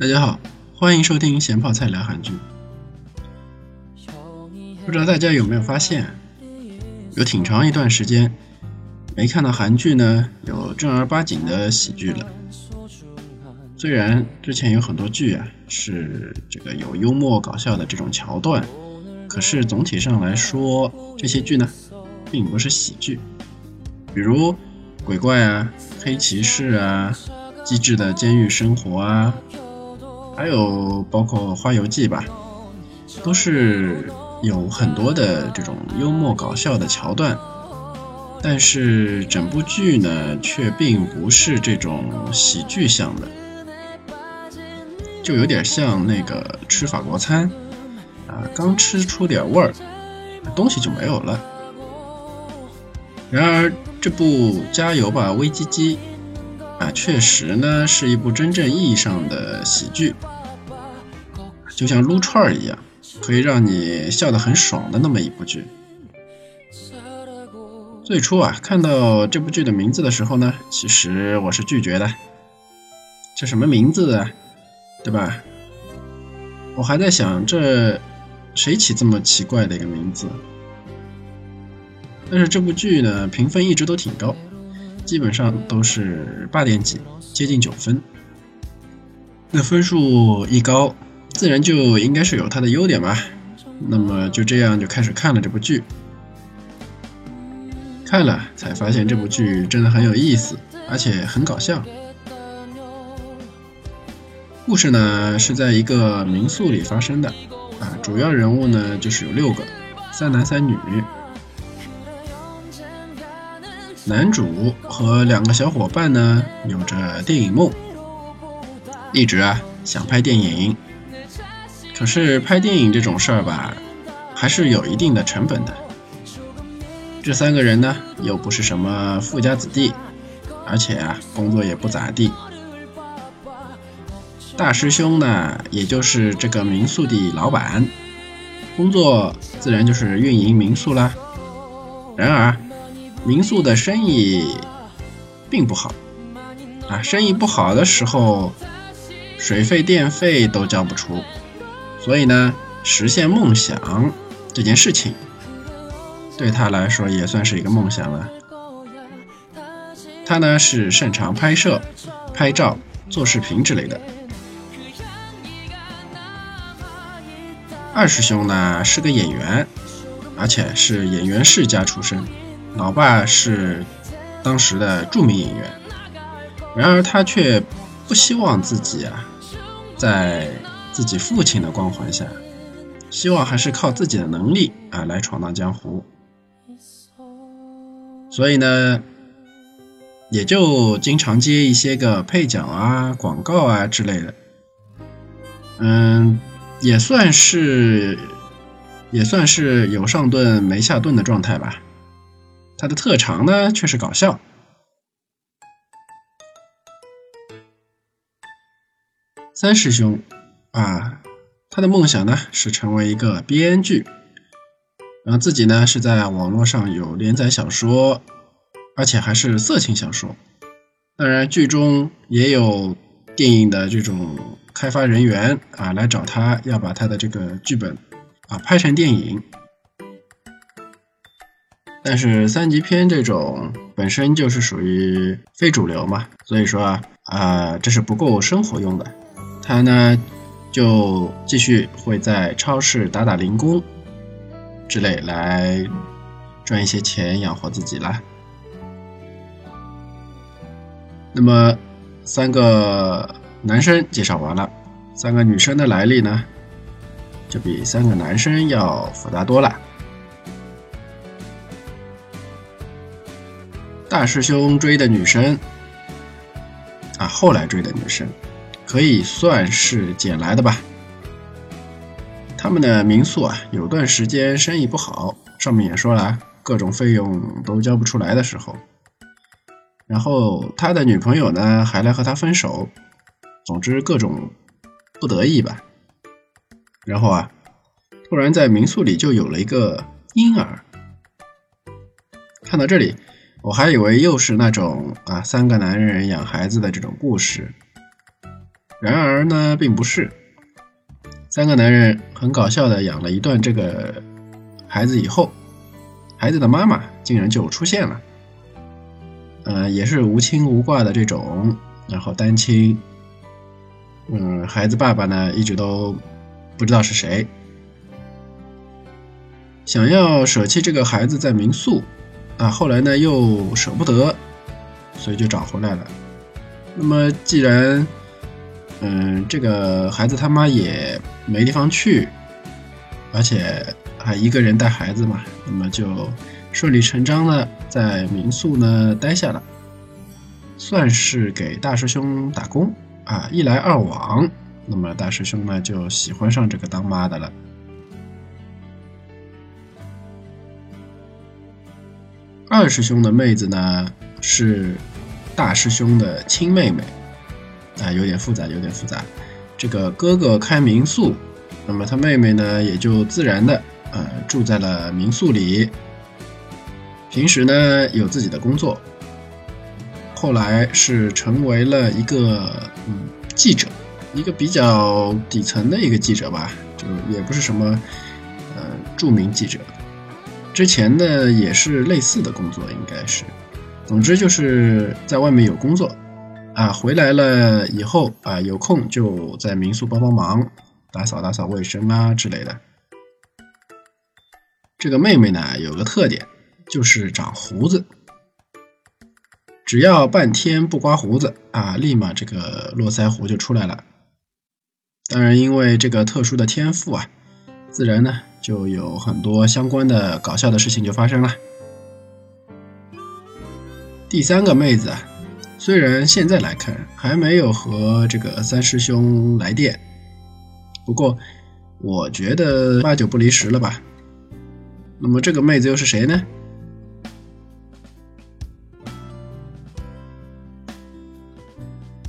大家好，欢迎收听咸泡菜聊韩剧。不知道大家有没有发现，有挺长一段时间没看到韩剧呢，有正儿八经的喜剧了。虽然之前有很多剧啊是这个有幽默搞笑的这种桥段，可是总体上来说，这些剧呢并不是喜剧。比如鬼怪啊、黑骑士啊、机智的监狱生活啊，还有包括《花游记》吧，都是有很多的这种幽默搞笑的桥段，但是整部剧呢却并不是这种喜剧向的。就有点像那个吃法国餐，啊，刚吃出点味儿，东西就没有了。然而这部《加油吧，微机机》确实呢是一部真正意义上的喜剧，就像撸串儿一样，可以让你笑得很爽的那么一部剧。最初啊，看到这部剧的名字的时候呢，其实我是拒绝的，这什么名字啊？对吧？我还在想，这谁起这么奇怪的一个名字？但是这部剧呢，评分一直都挺高，基本上都是八点几，接近九分。那分数一高，自然就应该是有它的优点吧。那么就这样就开始看了这部剧，看了才发现这部剧真的很有意思，而且很搞笑。故事呢是在一个民宿里发生的，啊，主要人物呢就是有六个，三男三女。男主和两个小伙伴呢有着电影梦，一直啊想拍电影，可是拍电影这种事儿吧，还是有一定的成本的。这三个人呢又不是什么富家子弟，而且啊工作也不咋地。大师兄呢，也就是这个民宿的老板，工作自然就是运营民宿啦。然而，民宿的生意并不好啊，生意不好的时候，水费电费都交不出，所以呢，实现梦想这件事情，对他来说也算是一个梦想了。他呢是擅长拍摄、拍照、做视频之类的。二师兄呢是个演员，而且是演员世家出身，老爸是当时的著名演员。然而他却不希望自己啊，在自己父亲的光环下，希望还是靠自己的能力啊来闯荡江湖。所以呢，也就经常接一些个配角啊、广告啊之类的。嗯。也算是，也算是有上顿没下顿的状态吧。他的特长呢，却是搞笑。三师兄啊，他的梦想呢是成为一个编剧，然后自己呢是在网络上有连载小说，而且还是色情小说。当然，剧中也有电影的这种。开发人员啊来找他，要把他的这个剧本啊拍成电影。但是三级片这种本身就是属于非主流嘛，所以说啊这是不够生活用的。他呢就继续会在超市打打零工之类来赚一些钱养活自己啦。那么三个。男生介绍完了，三个女生的来历呢，就比三个男生要复杂多了。大师兄追的女生，啊，后来追的女生，可以算是捡来的吧。他们的民宿啊，有段时间生意不好，上面也说了，各种费用都交不出来的时候，然后他的女朋友呢，还来和他分手。总之各种不得意吧，然后啊，突然在民宿里就有了一个婴儿。看到这里，我还以为又是那种啊三个男人养孩子的这种故事，然而呢，并不是。三个男人很搞笑的养了一段这个孩子以后，孩子的妈妈竟然就出现了，呃，也是无亲无挂的这种，然后单亲，嗯，孩子爸爸呢一直都不知道是谁，想要舍弃这个孩子在民宿，啊，后来呢又舍不得，所以就找回来了。那么既然嗯，这个孩子他妈也没地方去，而且还一个人带孩子嘛，那么就顺理成章的在民宿呢待下了，算是给大师兄打工啊，一来二往，那么大师兄呢就喜欢上这个当妈的了。二师兄的妹子呢是大师兄的亲妹妹。啊，有点复杂，有点复杂。这个哥哥开民宿，那么他妹妹呢，也就自然的呃住在了民宿里。平时呢有自己的工作，后来是成为了一个嗯记者，一个比较底层的一个记者吧，就也不是什么呃著名记者。之前呢也是类似的工作，应该是。总之就是在外面有工作。啊，回来了以后啊，有空就在民宿帮帮忙，打扫打扫卫生啊之类的。这个妹妹呢，有个特点，就是长胡子，只要半天不刮胡子啊，立马这个络腮胡就出来了。当然，因为这个特殊的天赋啊，自然呢就有很多相关的搞笑的事情就发生了。第三个妹子啊。虽然现在来看还没有和这个三师兄来电，不过我觉得八九不离十了吧。那么这个妹子又是谁呢？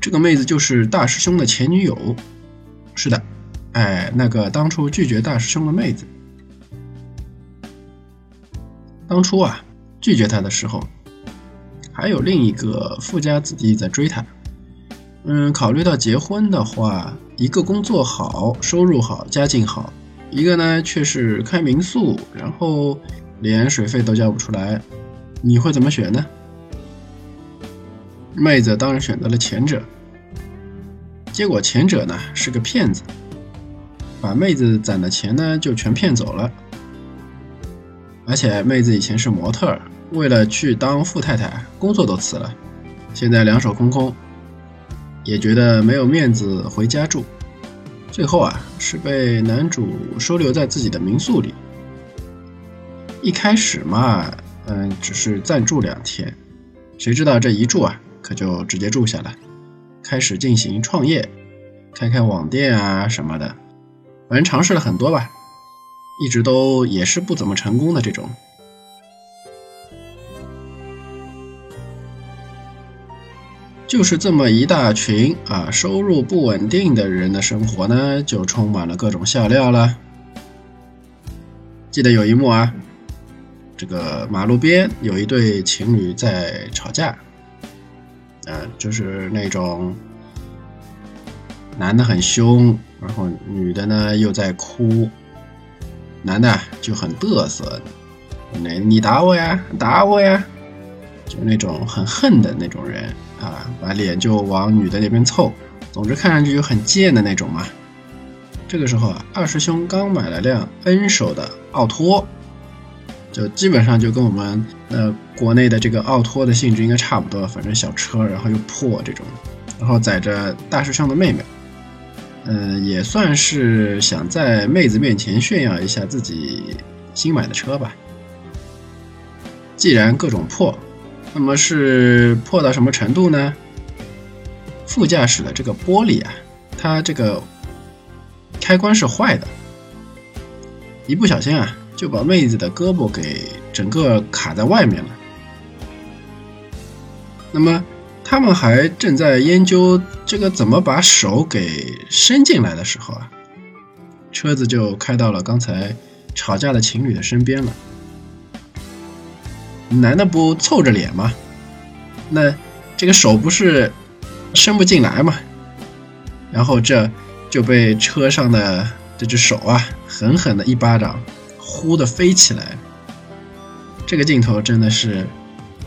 这个妹子就是大师兄的前女友。是的，哎，那个当初拒绝大师兄的妹子。当初啊，拒绝他的时候。还有另一个富家子弟在追她，嗯，考虑到结婚的话，一个工作好，收入好，家境好，一个呢却是开民宿，然后连水费都交不出来，你会怎么选呢？妹子当然选择了前者，结果前者呢是个骗子，把妹子攒的钱呢就全骗走了，而且妹子以前是模特。为了去当富太太，工作都辞了，现在两手空空，也觉得没有面子回家住，最后啊是被男主收留在自己的民宿里。一开始嘛，嗯，只是暂住两天，谁知道这一住啊，可就直接住下了，开始进行创业，开开网店啊什么的，反正尝试了很多吧，一直都也是不怎么成功的这种。就是这么一大群啊，收入不稳定的人的生活呢，就充满了各种笑料了。记得有一幕啊，这个马路边有一对情侣在吵架，呃，就是那种男的很凶，然后女的呢又在哭，男的就很嘚瑟，那你打我呀，打我呀，就那种很恨的那种人。啊，把脸就往女的那边凑，总之看上去就很贱的那种嘛。这个时候啊，二师兄刚买了辆 N 手的奥拓，就基本上就跟我们呃国内的这个奥拓的性质应该差不多，反正小车，然后又破这种，然后载着大师兄的妹妹，嗯，也算是想在妹子面前炫耀一下自己新买的车吧。既然各种破。那么是破到什么程度呢？副驾驶的这个玻璃啊，它这个开关是坏的，一不小心啊，就把妹子的胳膊给整个卡在外面了。那么他们还正在研究这个怎么把手给伸进来的时候啊，车子就开到了刚才吵架的情侣的身边了。男的不凑着脸吗？那这个手不是伸不进来吗？然后这就被车上的这只手啊，狠狠的一巴掌呼的飞起来。这个镜头真的是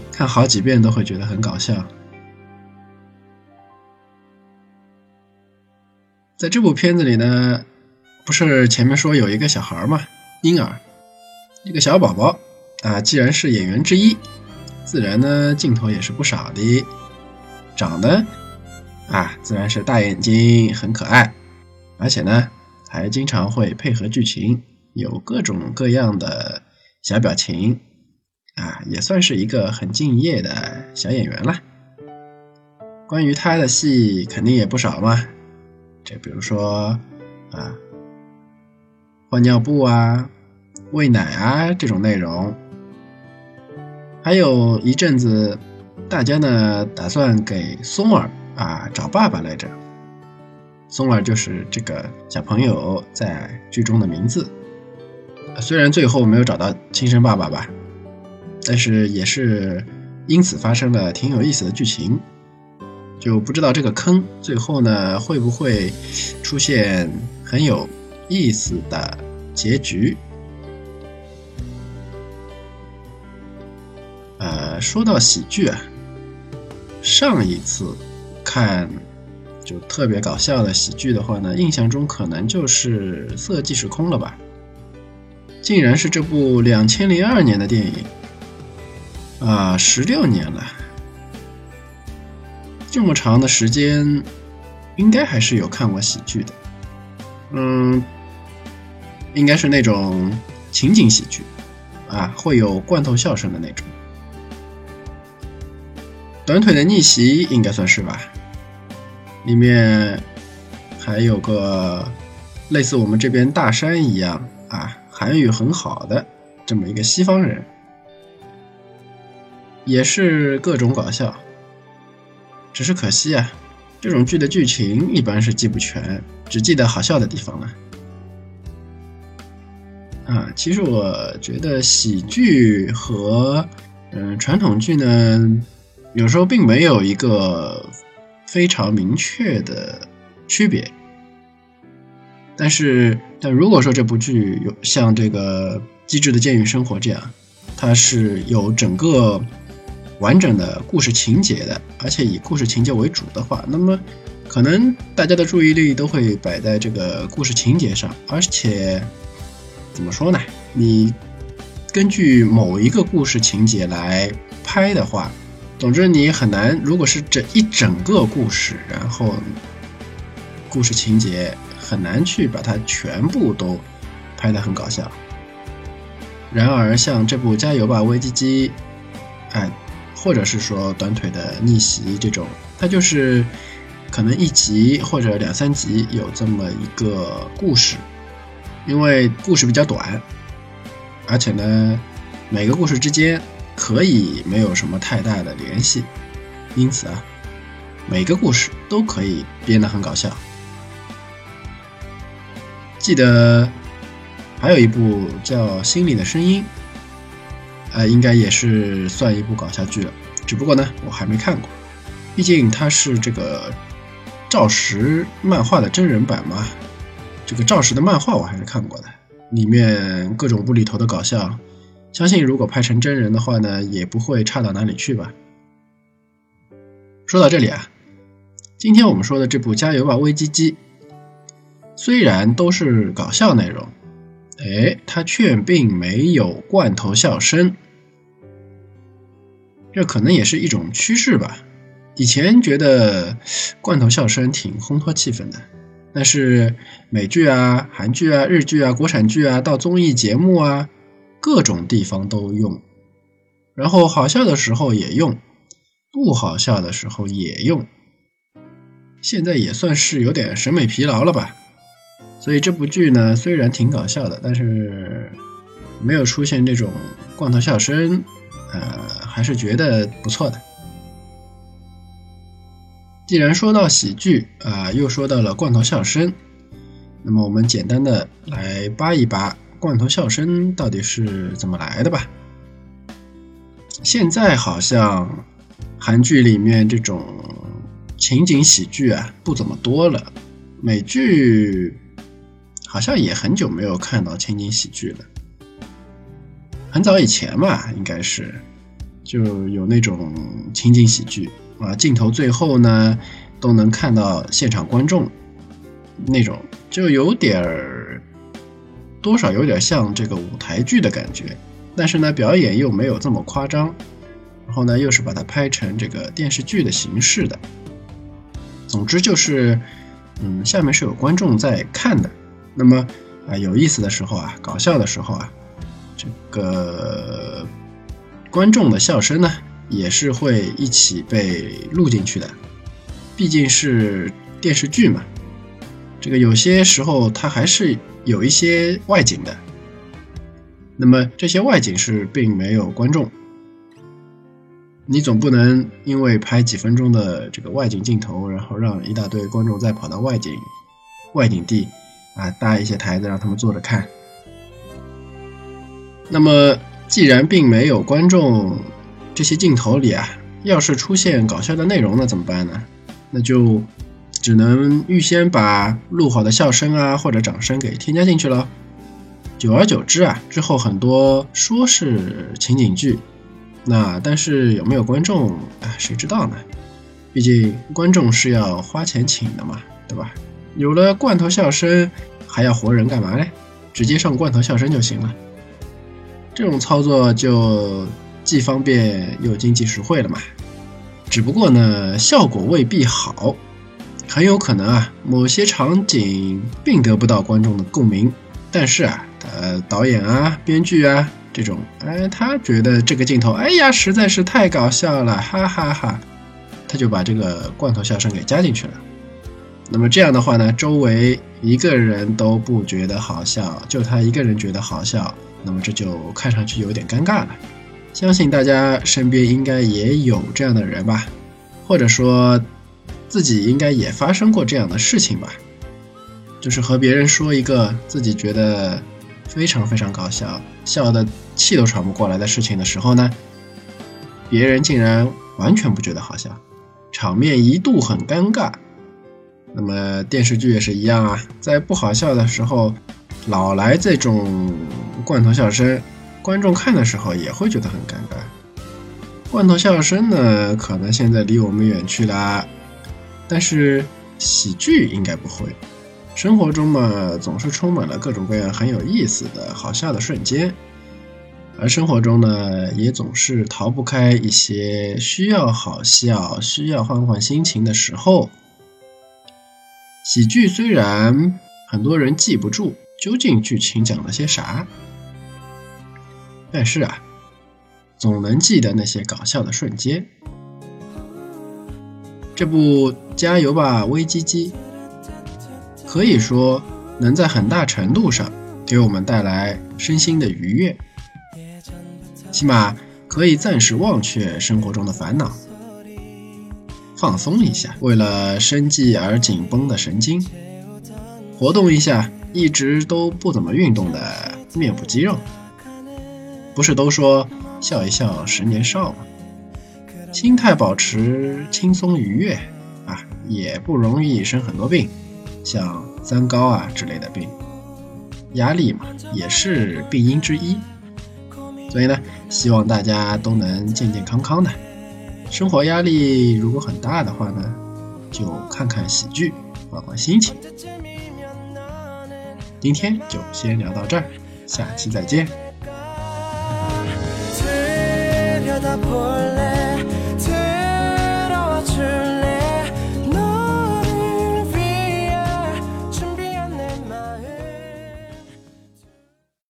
看好几遍都会觉得很搞笑。在这部片子里呢，不是前面说有一个小孩吗？婴儿，一个小宝宝啊，既然是演员之一，自然呢镜头也是不少的。长得啊，自然是大眼睛，很可爱，而且呢还经常会配合剧情，有各种各样的小表情啊，也算是一个很敬业的小演员了。关于他的戏肯定也不少嘛。就比如说，啊，换尿布啊，喂奶啊这种内容，还有一阵子，大家呢打算给松儿啊找爸爸来着。松儿就是这个小朋友在剧中的名字，虽然最后没有找到亲生爸爸吧，但是也是因此发生了挺有意思的剧情。就不知道这个坑最后呢会不会出现很有意思的结局？呃，说到喜剧啊，上一次看就特别搞笑的喜剧的话呢，印象中可能就是《色即是空》了吧？竟然是这部两千零二年的电影啊，十六年了。这么长的时间，应该还是有看过喜剧的，嗯，应该是那种情景喜剧，啊，会有罐头笑声的那种。短腿的逆袭应该算是吧，里面还有个类似我们这边大山一样啊，韩语很好的这么一个西方人，也是各种搞笑。只是可惜啊，这种剧的剧情一般是记不全，只记得好笑的地方了。啊，其实我觉得喜剧和嗯传统剧呢，有时候并没有一个非常明确的区别。但是，但如果说这部剧有像这个《机智的监狱生活》这样，它是有整个。完整的故事情节的，而且以故事情节为主的话，那么可能大家的注意力都会摆在这个故事情节上。而且怎么说呢？你根据某一个故事情节来拍的话，总之你很难。如果是这一整个故事，然后故事情节很难去把它全部都拍得很搞笑。然而，像这部《加油吧，微机机》，哎。或者是说短腿的逆袭这种，它就是可能一集或者两三集有这么一个故事，因为故事比较短，而且呢每个故事之间可以没有什么太大的联系，因此啊每个故事都可以编得很搞笑。记得还有一部叫《心里的声音》。呃，应该也是算一部搞笑剧了，只不过呢，我还没看过，毕竟它是这个赵石漫画的真人版嘛。这个赵石的漫画我还是看过的，里面各种无厘头的搞笑，相信如果拍成真人的话呢，也不会差到哪里去吧。说到这里啊，今天我们说的这部《加油吧，微机机》，虽然都是搞笑内容。哎，它却并没有罐头笑声，这可能也是一种趋势吧。以前觉得罐头笑声挺烘托气氛的，但是美剧啊、韩剧啊、日剧啊、国产剧啊，到综艺节目啊，各种地方都用，然后好笑的时候也用，不好笑的时候也用，现在也算是有点审美疲劳了吧。所以这部剧呢，虽然挺搞笑的，但是没有出现这种罐头笑声，呃，还是觉得不错的。既然说到喜剧啊，又说到了罐头笑声，那么我们简单的来扒一扒罐头笑声到底是怎么来的吧。现在好像韩剧里面这种情景喜剧啊不怎么多了，美剧好像也很久没有看到情景喜剧了。很早以前嘛，应该是就有那种情景喜剧啊，镜头最后呢都能看到现场观众那种，就有点儿多少有点像这个舞台剧的感觉。但是呢，表演又没有这么夸张，然后呢，又是把它拍成这个电视剧的形式的。总之就是，嗯，下面是有观众在看的。那么啊，有意思的时候啊，搞笑的时候啊，这个观众的笑声呢，也是会一起被录进去的。毕竟是电视剧嘛，这个有些时候它还是有一些外景的。那么这些外景是并没有观众，你总不能因为拍几分钟的这个外景镜头，然后让一大堆观众再跑到外景外景地啊搭一些台子让他们坐着看。那么既然并没有观众，这些镜头里啊，要是出现搞笑的内容，那怎么办呢？那就只能预先把录好的笑声啊或者掌声给添加进去了。久而久之啊，之后很多说是情景剧，那但是有没有观众啊？谁知道呢？毕竟观众是要花钱请的嘛，对吧？有了罐头笑声，还要活人干嘛呢？直接上罐头笑声就行了。这种操作就既方便又经济实惠了嘛。只不过呢，效果未必好，很有可能啊，某些场景并得不到观众的共鸣。但是啊。呃，导演啊，编剧啊，这种，哎，他觉得这个镜头，哎呀，实在是太搞笑了，哈哈哈，他就把这个罐头笑声给加进去了。那么这样的话呢，周围一个人都不觉得好笑，就他一个人觉得好笑，那么这就看上去有点尴尬了。相信大家身边应该也有这样的人吧，或者说自己应该也发生过这样的事情吧，就是和别人说一个自己觉得。非常非常搞笑，笑的气都喘不过来的事情的时候呢，别人竟然完全不觉得好笑，场面一度很尴尬。那么电视剧也是一样啊，在不好笑的时候，老来这种罐头笑声，观众看的时候也会觉得很尴尬。罐头笑声呢，可能现在离我们远去了，但是喜剧应该不会。生活中嘛，总是充满了各种各样很有意思的好笑的瞬间，而生活中呢，也总是逃不开一些需要好笑、需要换换心情的时候。喜剧虽然很多人记不住究竟剧情讲了些啥，但是啊，总能记得那些搞笑的瞬间。这部《加油吧，微机机》。可以说，能在很大程度上给我们带来身心的愉悦，起码可以暂时忘却生活中的烦恼，放松一下。为了生计而紧绷的神经，活动一下一直都不怎么运动的面部肌肉。不是都说笑一笑十年少吗？心态保持轻松愉悦啊，也不容易生很多病。像三高啊之类的病，压力嘛也是病因之一，所以呢，希望大家都能健健康康的。生活压力如果很大的话呢，就看看喜剧，换换心情。今天就先聊到这儿，下期再见。